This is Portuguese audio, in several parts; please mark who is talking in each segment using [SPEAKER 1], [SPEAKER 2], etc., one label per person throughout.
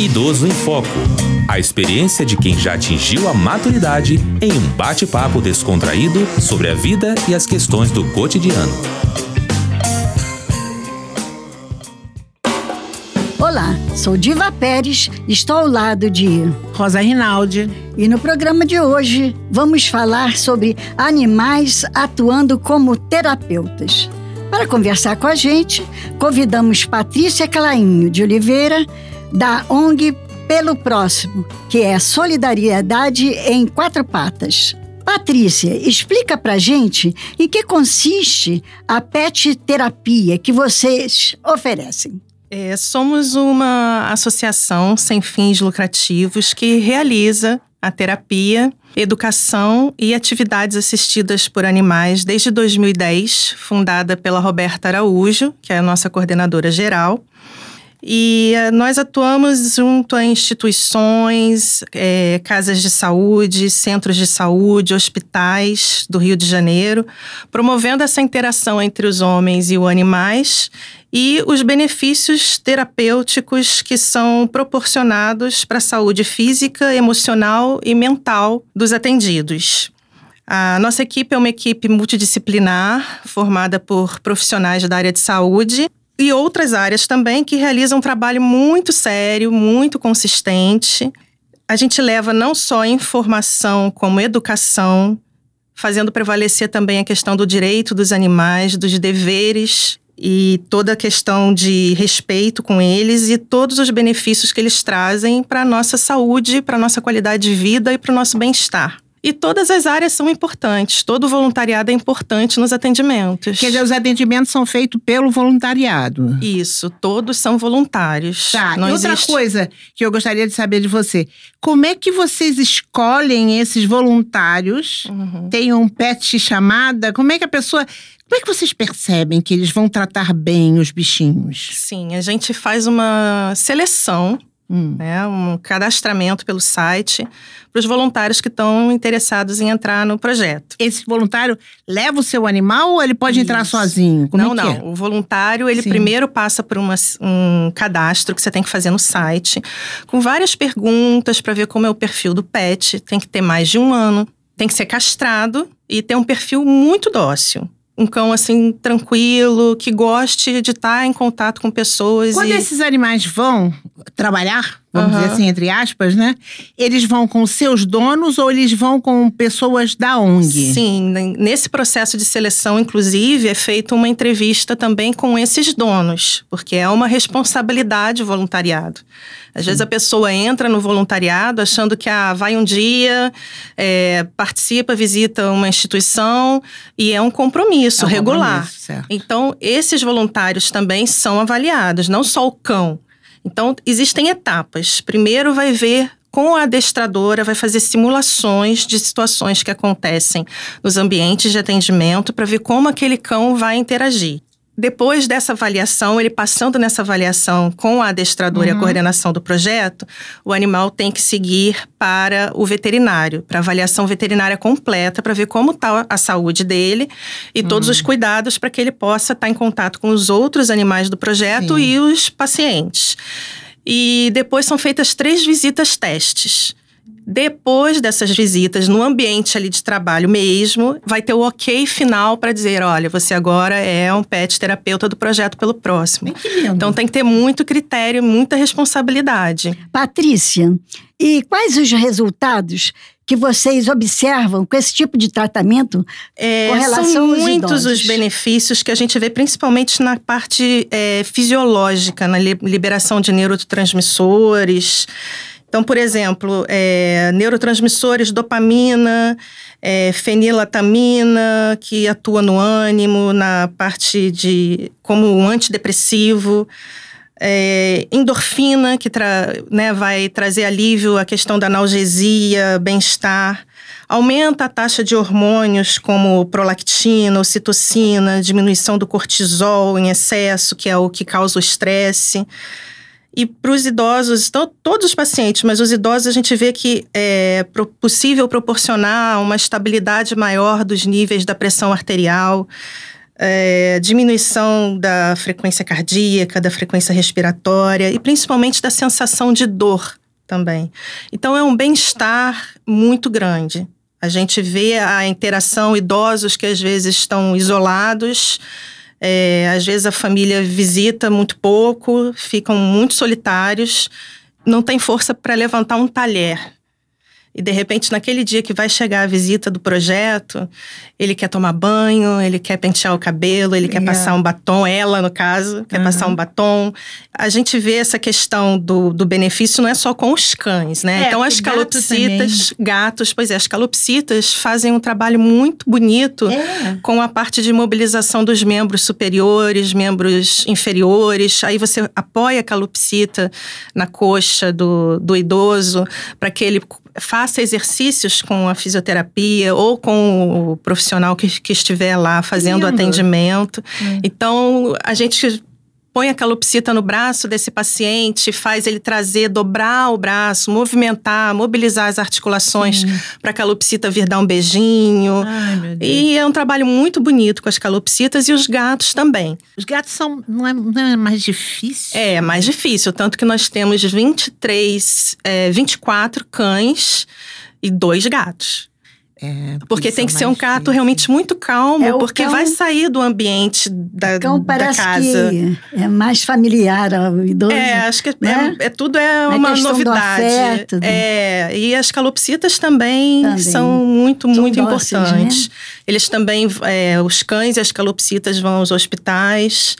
[SPEAKER 1] Idoso em Foco. A experiência de quem já atingiu a maturidade em um bate-papo descontraído sobre a vida e as questões do cotidiano.
[SPEAKER 2] Olá, sou Diva Pérez, estou ao lado de
[SPEAKER 3] Rosa Rinaldi.
[SPEAKER 2] E no programa de hoje vamos falar sobre animais atuando como terapeutas. Para conversar com a gente, convidamos Patrícia Clainho de Oliveira, da ONG Pelo Próximo, que é Solidariedade em Quatro Patas. Patrícia, explica pra gente em que consiste a pet terapia que vocês oferecem.
[SPEAKER 4] É, somos uma associação sem fins lucrativos que realiza a terapia, educação e atividades assistidas por animais desde 2010, fundada pela Roberta Araújo, que é a nossa coordenadora geral. E uh, nós atuamos junto a instituições, é, casas de saúde, centros de saúde, hospitais do Rio de Janeiro, promovendo essa interação entre os homens e os animais e os benefícios terapêuticos que são proporcionados para a saúde física, emocional e mental dos atendidos. A nossa equipe é uma equipe multidisciplinar, formada por profissionais da área de saúde e outras áreas também que realizam um trabalho muito sério, muito consistente. A gente leva não só informação como educação, fazendo prevalecer também a questão do direito dos animais, dos deveres e toda a questão de respeito com eles e todos os benefícios que eles trazem para a nossa saúde, para a nossa qualidade de vida e para o nosso bem-estar. E todas as áreas são importantes, todo voluntariado é importante nos atendimentos.
[SPEAKER 3] Quer dizer, os atendimentos são feitos pelo voluntariado.
[SPEAKER 4] Isso, todos são voluntários.
[SPEAKER 3] Tá, Não e outra existe... coisa que eu gostaria de saber de você: como é que vocês escolhem esses voluntários? Uhum. Tem um pet chamada? Como é que a pessoa. Como é que vocês percebem que eles vão tratar bem os bichinhos?
[SPEAKER 4] Sim, a gente faz uma seleção Hum. Né, um cadastramento pelo site para os voluntários que estão interessados em entrar no projeto.
[SPEAKER 3] Esse voluntário leva o seu animal ou ele pode Isso. entrar sozinho?
[SPEAKER 4] Como não, é não. É? O voluntário, ele Sim. primeiro passa por uma, um cadastro que você tem que fazer no site, com várias perguntas para ver como é o perfil do pet. Tem que ter mais de um ano, tem que ser castrado e ter um perfil muito dócil um cão assim tranquilo, que goste de estar em contato com pessoas.
[SPEAKER 3] Quando
[SPEAKER 4] e...
[SPEAKER 3] esses animais vão trabalhar, vamos uhum. dizer assim, entre aspas, né? Eles vão com seus donos ou eles vão com pessoas da ONG?
[SPEAKER 4] Sim, nesse processo de seleção, inclusive, é feita uma entrevista também com esses donos, porque é uma responsabilidade o voluntariado. Às vezes a pessoa entra no voluntariado achando que ah, vai um dia, é, participa, visita uma instituição e é um compromisso é um regular. Compromisso, então, esses voluntários também são avaliados, não só o cão. Então, existem etapas. Primeiro vai ver com a adestradora, vai fazer simulações de situações que acontecem nos ambientes de atendimento para ver como aquele cão vai interagir depois dessa avaliação, ele passando nessa avaliação com a adestradora uhum. e a uhum. coordenação do projeto, o animal tem que seguir para o veterinário, para avaliação veterinária completa, para ver como está a saúde dele e uhum. todos os cuidados para que ele possa estar tá em contato com os outros animais do projeto Sim. e os pacientes. E depois são feitas três visitas testes. Depois dessas visitas, no ambiente ali de trabalho mesmo, vai ter o ok final para dizer: olha, você agora é um pet terapeuta do projeto pelo próximo. Então tem que ter muito critério, muita responsabilidade.
[SPEAKER 2] Patrícia, e quais os resultados que vocês observam com esse tipo de tratamento
[SPEAKER 4] é,
[SPEAKER 2] com relação
[SPEAKER 4] são
[SPEAKER 2] aos
[SPEAKER 4] muitos
[SPEAKER 2] idosos?
[SPEAKER 4] os benefícios que a gente vê principalmente na parte é, fisiológica, na liberação de neurotransmissores. Então, por exemplo, é, neurotransmissores, dopamina, é, fenilatamina, que atua no ânimo, na parte de. como um antidepressivo. É, endorfina, que tra, né, vai trazer alívio à questão da analgesia, bem-estar. Aumenta a taxa de hormônios como prolactina, ocitocina, diminuição do cortisol em excesso, que é o que causa o estresse. E para os idosos, então, todos os pacientes, mas os idosos a gente vê que é possível proporcionar uma estabilidade maior dos níveis da pressão arterial, é, diminuição da frequência cardíaca, da frequência respiratória e principalmente da sensação de dor também. Então é um bem-estar muito grande. A gente vê a interação, idosos que às vezes estão isolados, é, às vezes a família visita muito pouco, ficam muito solitários, não tem força para levantar um talher e de repente, naquele dia que vai chegar a visita do projeto, ele quer tomar banho, ele quer pentear o cabelo, ele quer passar um batom, ela, no caso, quer uhum. passar um batom. A gente vê essa questão do, do benefício não é só com os cães, né?
[SPEAKER 3] É,
[SPEAKER 4] então, as calopsitas, gatos, pois é, as calopsitas fazem um trabalho muito bonito é. com a parte de mobilização dos membros superiores, membros inferiores. Aí você apoia a calopsita na coxa do, do idoso para que ele faça exercícios com a fisioterapia ou com o profissional que, que estiver lá fazendo o atendimento. Hum. Então, a gente põe a calopsita no braço desse paciente, faz ele trazer, dobrar o braço, movimentar, mobilizar as articulações para a calopsita vir dar um beijinho. Ai, e é um trabalho muito bonito com as calopsitas e os gatos também.
[SPEAKER 3] Os gatos são não é, não é mais difícil?
[SPEAKER 4] É, mais difícil, tanto que nós temos 23, é, 24 cães e dois gatos. É, porque tem que ser um gato difícil. realmente muito calmo, é, porque cão, vai sair do ambiente da, o cão parece da casa.
[SPEAKER 2] Que é mais familiar ao idoso.
[SPEAKER 4] É, acho que né? é, é, tudo é uma novidade. Afeto, né? é, e as calopsitas também, também. são muito, são muito dóceis, importantes. Né? Eles também, é, os cães e as calopsitas vão aos hospitais.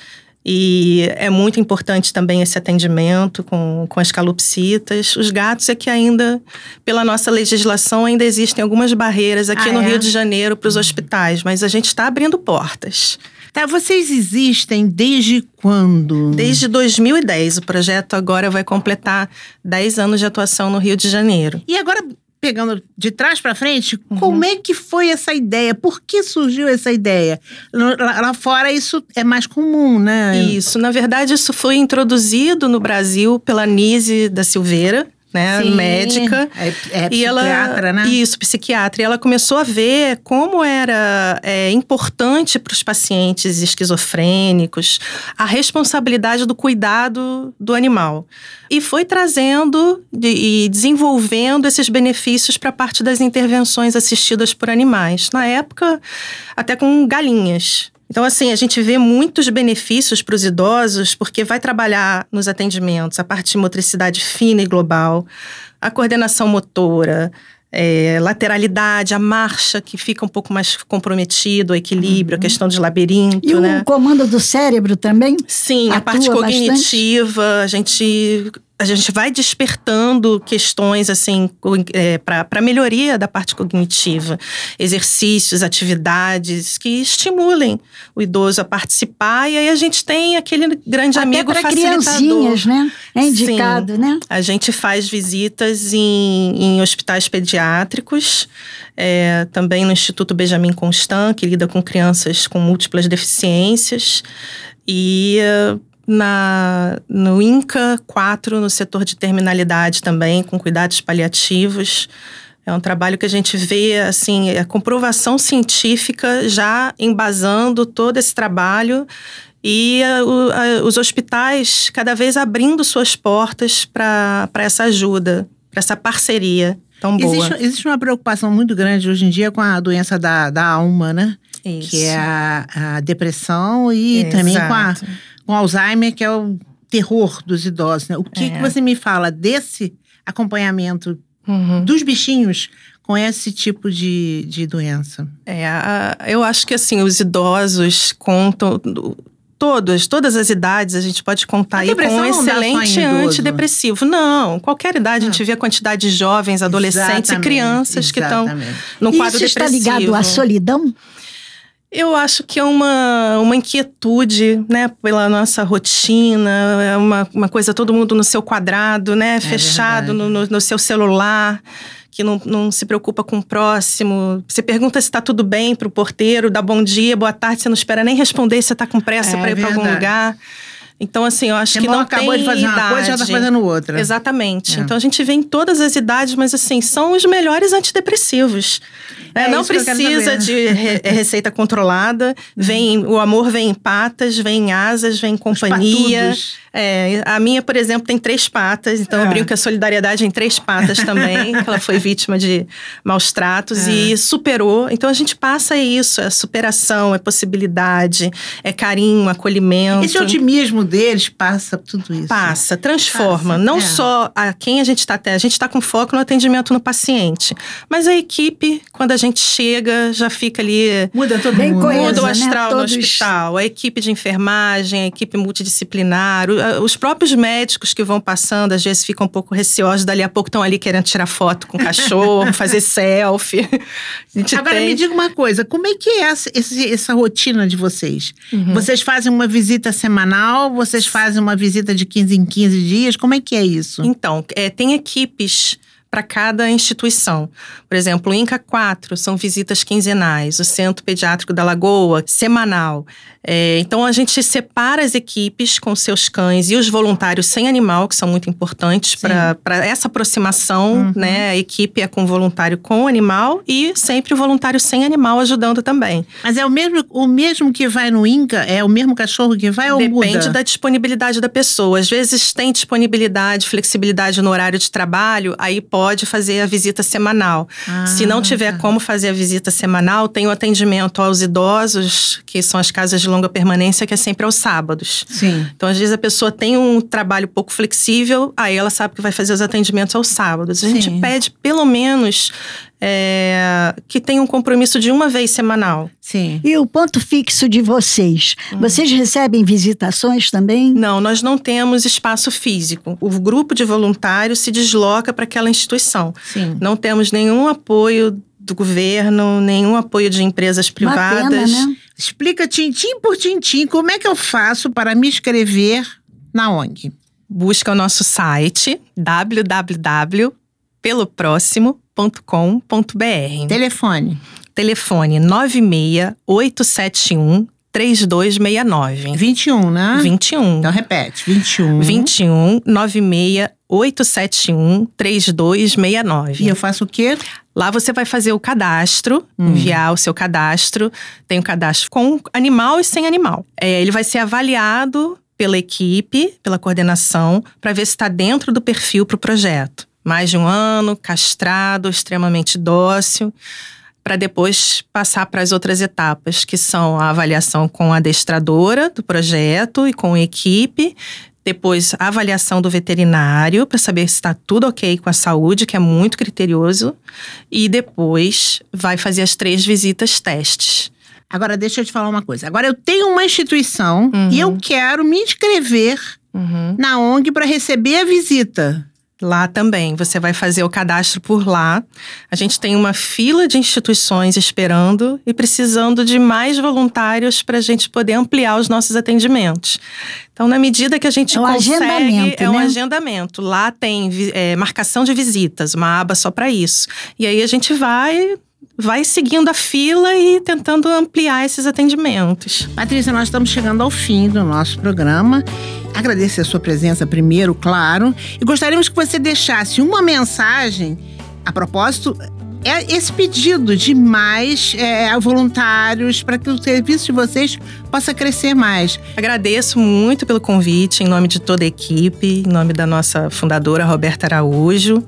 [SPEAKER 4] E é muito importante também esse atendimento com, com as calopsitas. Os gatos é que ainda, pela nossa legislação, ainda existem algumas barreiras aqui ah, no é? Rio de Janeiro para os uhum. hospitais, mas a gente está abrindo portas.
[SPEAKER 3] Tá, vocês existem desde quando?
[SPEAKER 4] Desde 2010. O projeto agora vai completar 10 anos de atuação no Rio de Janeiro.
[SPEAKER 3] E agora, pegando de trás para frente, uhum. como é que foi essa ideia? Por que surgiu essa ideia? Lá, lá, fora isso é mais comum, né?
[SPEAKER 4] Isso, na verdade isso foi introduzido no Brasil pela Nise da Silveira, né, Sim, médica.
[SPEAKER 3] É, é e ela, né?
[SPEAKER 4] Isso, psiquiatra. E ela começou a ver como era é, importante para os pacientes esquizofrênicos a responsabilidade do cuidado do animal. E foi trazendo de, e desenvolvendo esses benefícios para parte das intervenções assistidas por animais. Na época, até com galinhas. Então, assim, a gente vê muitos benefícios para os idosos, porque vai trabalhar nos atendimentos a parte de motricidade fina e global, a coordenação motora, é, lateralidade, a marcha, que fica um pouco mais comprometido, o equilíbrio, uhum. a questão de labirinto.
[SPEAKER 2] E
[SPEAKER 4] né?
[SPEAKER 2] o comando do cérebro também?
[SPEAKER 4] Sim, a parte cognitiva, bastante? a gente a gente vai despertando questões assim é, para melhoria da parte cognitiva, exercícios, atividades que estimulem o idoso a participar e aí a gente tem aquele grande
[SPEAKER 2] Até
[SPEAKER 4] amigo facilitador.
[SPEAKER 2] criancinhas, né? É indicado,
[SPEAKER 4] Sim,
[SPEAKER 2] né?
[SPEAKER 4] A gente faz visitas em, em hospitais pediátricos, é, também no Instituto Benjamin Constant, que lida com crianças com múltiplas deficiências e na, no INCA 4, no setor de terminalidade também, com cuidados paliativos. É um trabalho que a gente vê, assim, a comprovação científica já embasando todo esse trabalho e a, a, os hospitais cada vez abrindo suas portas para essa ajuda, para essa parceria tão boa.
[SPEAKER 3] Existe, existe, uma preocupação muito grande hoje em dia com a doença da, da alma, né?
[SPEAKER 4] Isso.
[SPEAKER 3] Que é a, a depressão e também com a com Alzheimer, que é o terror dos idosos. Né? O que, é. que você me fala desse acompanhamento uhum. dos bichinhos com esse tipo de, de doença?
[SPEAKER 4] É, eu acho que assim, os idosos contam. Todas, todas as idades a gente pode contar aí com um excelente antidepressivo. Não, qualquer idade a gente vê a quantidade de jovens, adolescentes exatamente, e crianças que estão no quadro
[SPEAKER 2] Isso
[SPEAKER 4] depressivo.
[SPEAKER 2] Isso está ligado à solidão?
[SPEAKER 4] Eu acho que é uma, uma inquietude, né, pela nossa rotina, é uma, uma coisa, todo mundo no seu quadrado, né, é fechado no, no, no, seu celular, que não, não se preocupa com o próximo. Você pergunta se está tudo bem para o porteiro, dá bom dia, boa tarde, você não espera nem responder se você está com pressa é para ir para algum lugar. Então, assim, eu acho
[SPEAKER 3] Você
[SPEAKER 4] que não
[SPEAKER 3] acabou de fazer
[SPEAKER 4] idade.
[SPEAKER 3] uma coisa, já tá fazendo outra.
[SPEAKER 4] Exatamente.
[SPEAKER 3] É.
[SPEAKER 4] Então a gente vê em todas as idades, mas assim, são os melhores antidepressivos.
[SPEAKER 3] É
[SPEAKER 4] É, não
[SPEAKER 3] que
[SPEAKER 4] precisa de re- é receita controlada. Vem, o amor vem em patas, vem em asas, vem em companhia.
[SPEAKER 3] patudos.
[SPEAKER 4] É, a minha, por exemplo, tem três patas, então
[SPEAKER 3] É.
[SPEAKER 4] eu brinco que a solidariedade em três patas também, que ela foi vítima de maus tratos
[SPEAKER 3] É.
[SPEAKER 4] e superou. Então a gente passa isso, é superação, é possibilidade, é carinho, acolhimento.
[SPEAKER 3] Esse otimismo deles passa por tudo isso.
[SPEAKER 4] Passa, transforma.
[SPEAKER 3] Passa,
[SPEAKER 4] não
[SPEAKER 3] é.
[SPEAKER 4] só a quem a gente está A gente está com foco no atendimento no paciente. Mas a equipe, quando a gente chega, já fica ali.
[SPEAKER 3] Muda todo
[SPEAKER 2] Bem
[SPEAKER 3] mundo.
[SPEAKER 2] coesa,
[SPEAKER 4] Muda o
[SPEAKER 2] né?
[SPEAKER 4] astral no
[SPEAKER 2] Todos-
[SPEAKER 4] hospital, a equipe de enfermagem, a equipe multidisciplinar, os próprios médicos que vão passando, às vezes ficam um pouco receosos, dali a pouco estão ali querendo tirar foto com o cachorro, fazer selfie.
[SPEAKER 3] Agora
[SPEAKER 4] tem...
[SPEAKER 3] me diga uma coisa, como é que é essa, essa rotina de vocês?
[SPEAKER 4] Uhum.
[SPEAKER 3] Vocês fazem uma visita semanal? Vocês fazem uma visita de 15 em 15 dias? Como é que é isso?
[SPEAKER 4] Então, é, tem equipes para cada instituição. Por exemplo, o INCA 4 são visitas quinzenais, o Centro Pediátrico da Lagoa, semanal. É, então, a gente separa as equipes com seus cães e os voluntários sem animal, que são muito importantes para essa aproximação.
[SPEAKER 3] Uhum.
[SPEAKER 4] Né? A equipe é com voluntário com animal e sempre o voluntário sem animal ajudando também.
[SPEAKER 3] Mas é o mesmo, o mesmo que vai no INCA? É o mesmo cachorro que vai ou
[SPEAKER 4] Depende
[SPEAKER 3] muda?
[SPEAKER 4] da disponibilidade da pessoa. Às vezes tem disponibilidade, flexibilidade no horário de trabalho, aí pode fazer a visita semanal.
[SPEAKER 3] Ah,
[SPEAKER 4] Se não tiver
[SPEAKER 3] tá.
[SPEAKER 4] como fazer a visita semanal, tem o atendimento aos idosos, que são as casas de longa permanência, que é sempre aos sábados.
[SPEAKER 3] Sim.
[SPEAKER 4] Então, às vezes, a pessoa tem um trabalho pouco flexível, aí ela sabe que vai fazer os atendimentos aos sábados. A gente
[SPEAKER 3] Sim.
[SPEAKER 4] pede, pelo menos, é, que tenha um compromisso de uma vez semanal.
[SPEAKER 3] Sim.
[SPEAKER 2] E o ponto fixo de vocês?
[SPEAKER 3] Hum.
[SPEAKER 2] Vocês recebem visitações também?
[SPEAKER 4] Não, nós não temos espaço físico. O grupo de voluntários se desloca para aquela instituição.
[SPEAKER 3] Sim.
[SPEAKER 4] Não temos nenhum apoio do governo, nenhum apoio de empresas
[SPEAKER 2] Uma
[SPEAKER 4] privadas.
[SPEAKER 2] pena, né?
[SPEAKER 3] Explica tintim por tintim como é que eu faço para me inscrever na ONG.
[SPEAKER 4] Busca o nosso site www.peloproximo.com.br.
[SPEAKER 3] Telefone
[SPEAKER 4] Telefone 96871 3269.
[SPEAKER 3] 21, né?
[SPEAKER 4] 21.
[SPEAKER 3] Então repete, 21.
[SPEAKER 4] 21 96871 3269.
[SPEAKER 3] E eu faço o quê?
[SPEAKER 4] Lá você vai fazer o cadastro,
[SPEAKER 3] Hum.
[SPEAKER 4] enviar o seu cadastro. Tem o cadastro com animal e sem animal. É, ele vai ser avaliado pela equipe, pela coordenação, para ver se está dentro do perfil para o projeto. Mais de um ano, castrado, extremamente dócil, para depois passar para as outras etapas, que são a avaliação com a adestradora do projeto e com a equipe. Depois, a avaliação do veterinário para saber se está tudo ok com a saúde, que é muito criterioso. E depois vai fazer as três visitas testes.
[SPEAKER 3] Agora deixa eu te falar uma coisa. Agora eu tenho uma instituição
[SPEAKER 4] Uhum.
[SPEAKER 3] e eu quero me inscrever na ONG para receber a visita.
[SPEAKER 4] Lá também, você vai fazer o cadastro por lá. A gente tem uma fila de instituições esperando e precisando de mais voluntários para a gente poder ampliar os nossos atendimentos. Então, na medida que a gente
[SPEAKER 2] É um
[SPEAKER 4] consegue,
[SPEAKER 2] agendamento,
[SPEAKER 4] é um
[SPEAKER 2] né?
[SPEAKER 4] agendamento. Lá tem é, marcação de visitas, uma aba só para isso. E aí a gente vai, vai seguindo a fila e tentando ampliar esses atendimentos.
[SPEAKER 3] Patrícia, nós estamos chegando ao fim do nosso programa. Agradecer a sua presença primeiro, claro. E gostaríamos que você deixasse uma mensagem a propósito. É esse pedido de mais é, voluntários para que o serviço de vocês possa crescer mais.
[SPEAKER 4] Agradeço muito pelo convite, em nome de toda a equipe, em nome da nossa fundadora Roberta Araújo.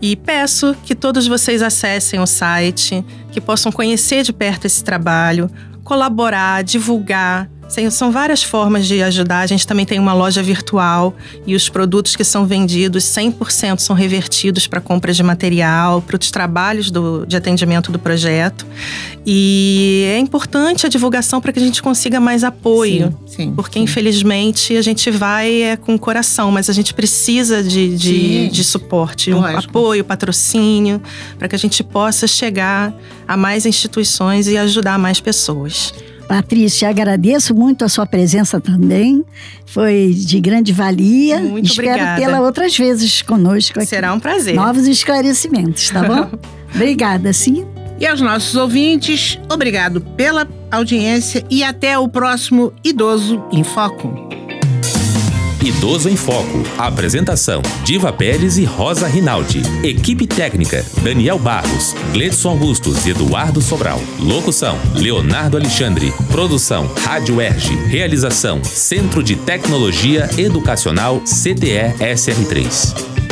[SPEAKER 4] E peço que todos vocês acessem o site, que possam conhecer de perto esse trabalho, colaborar, divulgar. Sim, São várias formas de ajudar. A gente também tem uma loja virtual e os produtos que são vendidos 100% são revertidos para compra de material, para os trabalhos do, de atendimento do projeto. E é importante a divulgação para que a gente consiga mais apoio.
[SPEAKER 3] Sim, sim,
[SPEAKER 4] Porque,
[SPEAKER 3] sim.
[SPEAKER 4] infelizmente, a gente vai é, com o coração, mas a gente precisa de, de, de suporte, um apoio, patrocínio, para que a gente possa chegar a mais instituições e ajudar mais pessoas.
[SPEAKER 2] Patrícia, agradeço muito a sua presença também. Foi de grande valia.
[SPEAKER 4] Muito
[SPEAKER 2] Espero
[SPEAKER 4] obrigada.
[SPEAKER 2] tê-la outras vezes conosco aqui.
[SPEAKER 4] Será um prazer.
[SPEAKER 2] Novos esclarecimentos, tá bom? Obrigada, sim.
[SPEAKER 3] E aos nossos ouvintes, obrigado pela audiência e até o próximo Idoso em Foco.
[SPEAKER 1] Idoso em Foco. Apresentação: Diva Pérez e Rosa Rinaldi. Equipe técnica: Daniel Barros, Gledson Augustos e Eduardo Sobral. Locução: Leonardo Alexandre. Produção: Rádio Erge. Realização: Centro de Tecnologia Educacional CTE SR3.